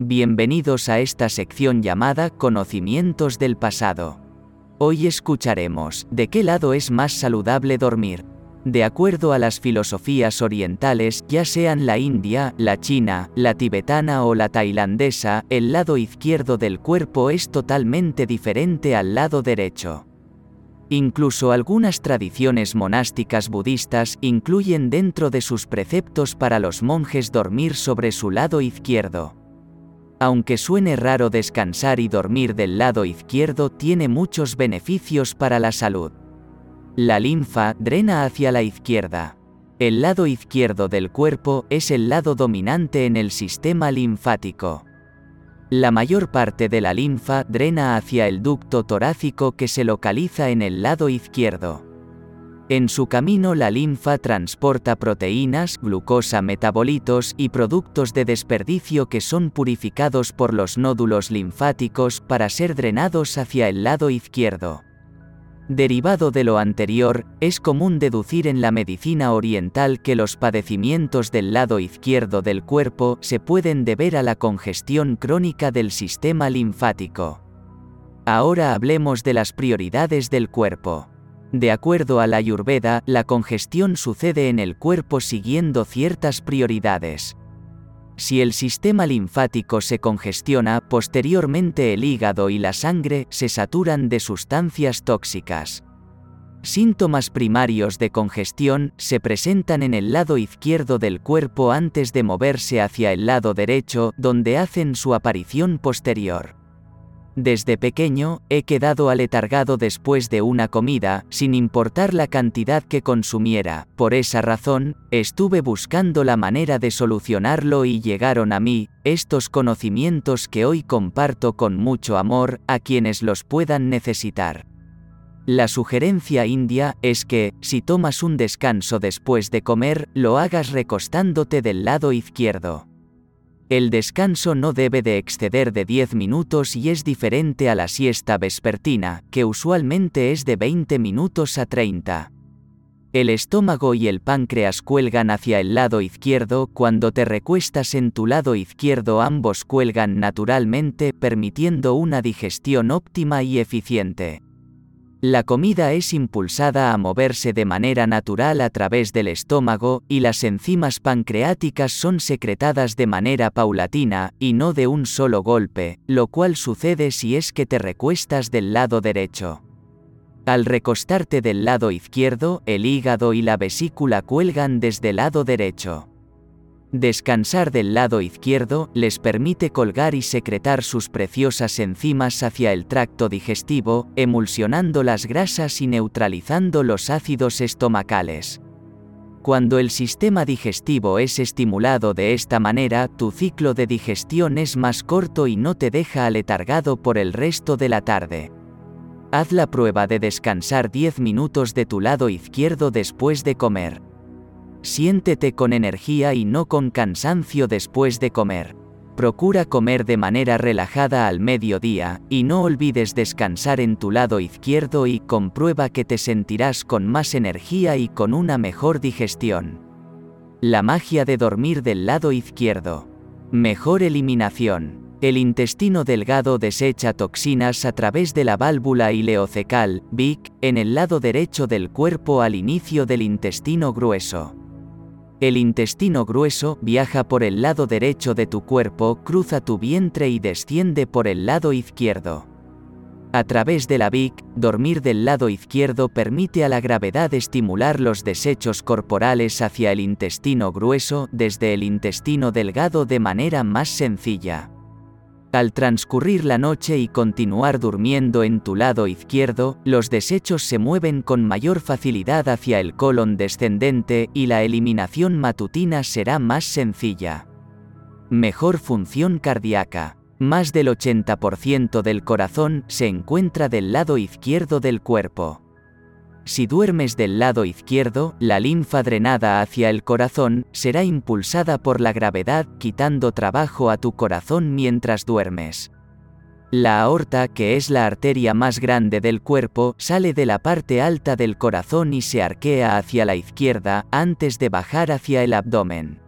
Bienvenidos a esta sección llamada Conocimientos del pasado. Hoy escucharemos, ¿de qué lado es más saludable dormir? De acuerdo a las filosofías orientales, ya sean la india, la china, la tibetana o la tailandesa, el lado izquierdo del cuerpo es totalmente diferente al lado derecho. Incluso algunas tradiciones monásticas budistas incluyen dentro de sus preceptos para los monjes dormir sobre su lado izquierdo. Aunque suene raro descansar y dormir del lado izquierdo tiene muchos beneficios para la salud. La linfa drena hacia la izquierda. El lado izquierdo del cuerpo es el lado dominante en el sistema linfático. La mayor parte de la linfa drena hacia el ducto torácico que se localiza en el lado izquierdo. En su camino la linfa transporta proteínas, glucosa, metabolitos y productos de desperdicio que son purificados por los nódulos linfáticos para ser drenados hacia el lado izquierdo. Derivado de lo anterior, es común deducir en la medicina oriental que los padecimientos del lado izquierdo del cuerpo se pueden deber a la congestión crónica del sistema linfático. Ahora hablemos de las prioridades del cuerpo. De acuerdo a la Ayurveda, la congestión sucede en el cuerpo siguiendo ciertas prioridades. Si el sistema linfático se congestiona, posteriormente el hígado y la sangre se saturan de sustancias tóxicas. Síntomas primarios de congestión se presentan en el lado izquierdo del cuerpo antes de moverse hacia el lado derecho, donde hacen su aparición posterior. Desde pequeño, he quedado aletargado después de una comida, sin importar la cantidad que consumiera, por esa razón, estuve buscando la manera de solucionarlo y llegaron a mí, estos conocimientos que hoy comparto con mucho amor, a quienes los puedan necesitar. La sugerencia india es que, si tomas un descanso después de comer, lo hagas recostándote del lado izquierdo. El descanso no debe de exceder de 10 minutos y es diferente a la siesta vespertina, que usualmente es de 20 minutos a 30. El estómago y el páncreas cuelgan hacia el lado izquierdo, cuando te recuestas en tu lado izquierdo ambos cuelgan naturalmente permitiendo una digestión óptima y eficiente. La comida es impulsada a moverse de manera natural a través del estómago, y las enzimas pancreáticas son secretadas de manera paulatina, y no de un solo golpe, lo cual sucede si es que te recuestas del lado derecho. Al recostarte del lado izquierdo, el hígado y la vesícula cuelgan desde el lado derecho. Descansar del lado izquierdo les permite colgar y secretar sus preciosas enzimas hacia el tracto digestivo, emulsionando las grasas y neutralizando los ácidos estomacales. Cuando el sistema digestivo es estimulado de esta manera, tu ciclo de digestión es más corto y no te deja aletargado por el resto de la tarde. Haz la prueba de descansar 10 minutos de tu lado izquierdo después de comer. Siéntete con energía y no con cansancio después de comer. Procura comer de manera relajada al mediodía, y no olvides descansar en tu lado izquierdo y comprueba que te sentirás con más energía y con una mejor digestión. La magia de dormir del lado izquierdo. Mejor eliminación. El intestino delgado desecha toxinas a través de la válvula ileocecal, BIC, en el lado derecho del cuerpo al inicio del intestino grueso. El intestino grueso viaja por el lado derecho de tu cuerpo, cruza tu vientre y desciende por el lado izquierdo. A través de la VIC, dormir del lado izquierdo permite a la gravedad estimular los desechos corporales hacia el intestino grueso desde el intestino delgado de manera más sencilla. Al transcurrir la noche y continuar durmiendo en tu lado izquierdo, los desechos se mueven con mayor facilidad hacia el colon descendente y la eliminación matutina será más sencilla. Mejor función cardíaca. Más del 80% del corazón se encuentra del lado izquierdo del cuerpo. Si duermes del lado izquierdo, la linfa drenada hacia el corazón será impulsada por la gravedad quitando trabajo a tu corazón mientras duermes. La aorta, que es la arteria más grande del cuerpo, sale de la parte alta del corazón y se arquea hacia la izquierda antes de bajar hacia el abdomen.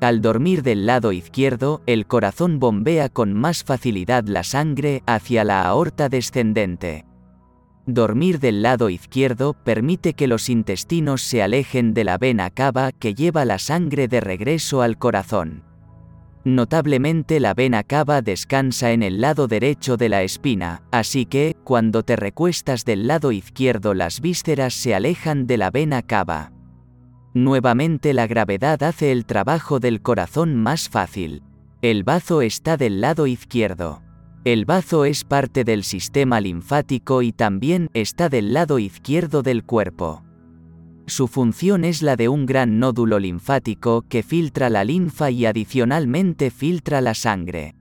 Al dormir del lado izquierdo, el corazón bombea con más facilidad la sangre hacia la aorta descendente. Dormir del lado izquierdo permite que los intestinos se alejen de la vena cava que lleva la sangre de regreso al corazón. Notablemente la vena cava descansa en el lado derecho de la espina, así que, cuando te recuestas del lado izquierdo las vísceras se alejan de la vena cava. Nuevamente la gravedad hace el trabajo del corazón más fácil. El bazo está del lado izquierdo. El bazo es parte del sistema linfático y también está del lado izquierdo del cuerpo. Su función es la de un gran nódulo linfático que filtra la linfa y adicionalmente filtra la sangre.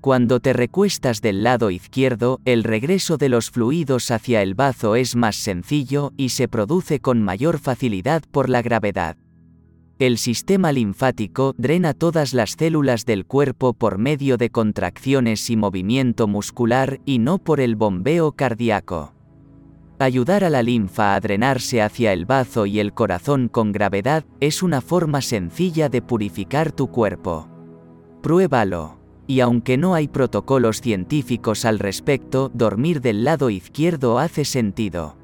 Cuando te recuestas del lado izquierdo, el regreso de los fluidos hacia el bazo es más sencillo y se produce con mayor facilidad por la gravedad. El sistema linfático drena todas las células del cuerpo por medio de contracciones y movimiento muscular y no por el bombeo cardíaco. Ayudar a la linfa a drenarse hacia el bazo y el corazón con gravedad es una forma sencilla de purificar tu cuerpo. Pruébalo y aunque no hay protocolos científicos al respecto, dormir del lado izquierdo hace sentido.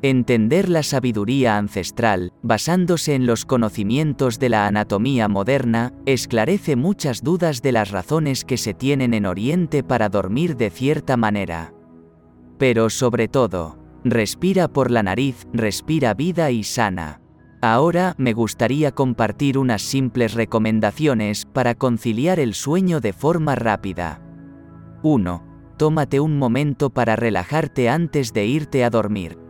Entender la sabiduría ancestral, basándose en los conocimientos de la anatomía moderna, esclarece muchas dudas de las razones que se tienen en Oriente para dormir de cierta manera. Pero sobre todo, respira por la nariz, respira vida y sana. Ahora me gustaría compartir unas simples recomendaciones para conciliar el sueño de forma rápida. 1. Tómate un momento para relajarte antes de irte a dormir.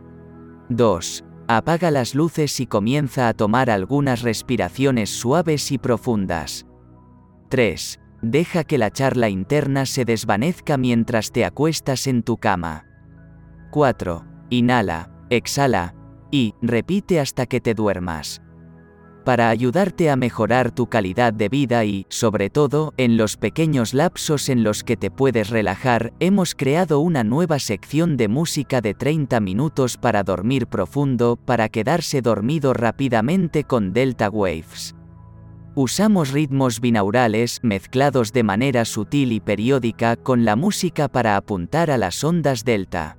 2. Apaga las luces y comienza a tomar algunas respiraciones suaves y profundas. 3. Deja que la charla interna se desvanezca mientras te acuestas en tu cama. 4. Inhala, exhala, y repite hasta que te duermas. Para ayudarte a mejorar tu calidad de vida y, sobre todo, en los pequeños lapsos en los que te puedes relajar, hemos creado una nueva sección de música de 30 minutos para dormir profundo, para quedarse dormido rápidamente con Delta Waves. Usamos ritmos binaurales mezclados de manera sutil y periódica con la música para apuntar a las ondas delta.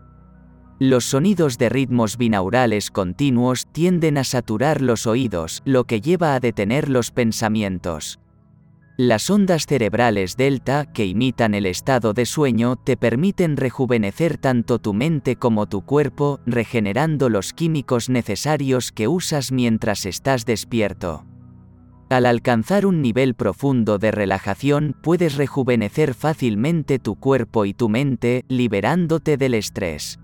Los sonidos de ritmos binaurales continuos tienden a saturar los oídos, lo que lleva a detener los pensamientos. Las ondas cerebrales delta, que imitan el estado de sueño, te permiten rejuvenecer tanto tu mente como tu cuerpo, regenerando los químicos necesarios que usas mientras estás despierto. Al alcanzar un nivel profundo de relajación, puedes rejuvenecer fácilmente tu cuerpo y tu mente, liberándote del estrés.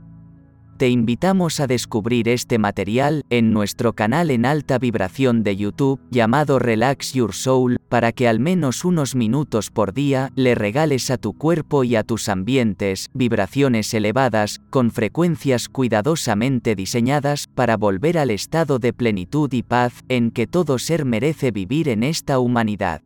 Te invitamos a descubrir este material en nuestro canal en alta vibración de YouTube llamado Relax Your Soul para que al menos unos minutos por día le regales a tu cuerpo y a tus ambientes vibraciones elevadas con frecuencias cuidadosamente diseñadas para volver al estado de plenitud y paz en que todo ser merece vivir en esta humanidad.